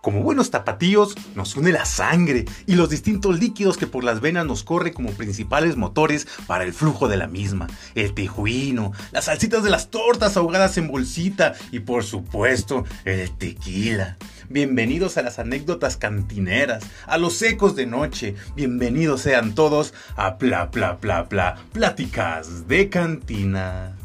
Como buenos tapatíos, nos une la sangre y los distintos líquidos que por las venas nos corre como principales motores para el flujo de la misma. El tejuino, las salsitas de las tortas ahogadas en bolsita y por supuesto el tequila. Bienvenidos a las anécdotas cantineras, a los ecos de noche. Bienvenidos sean todos a Pla Pla Pla Pla Pláticas de Cantina.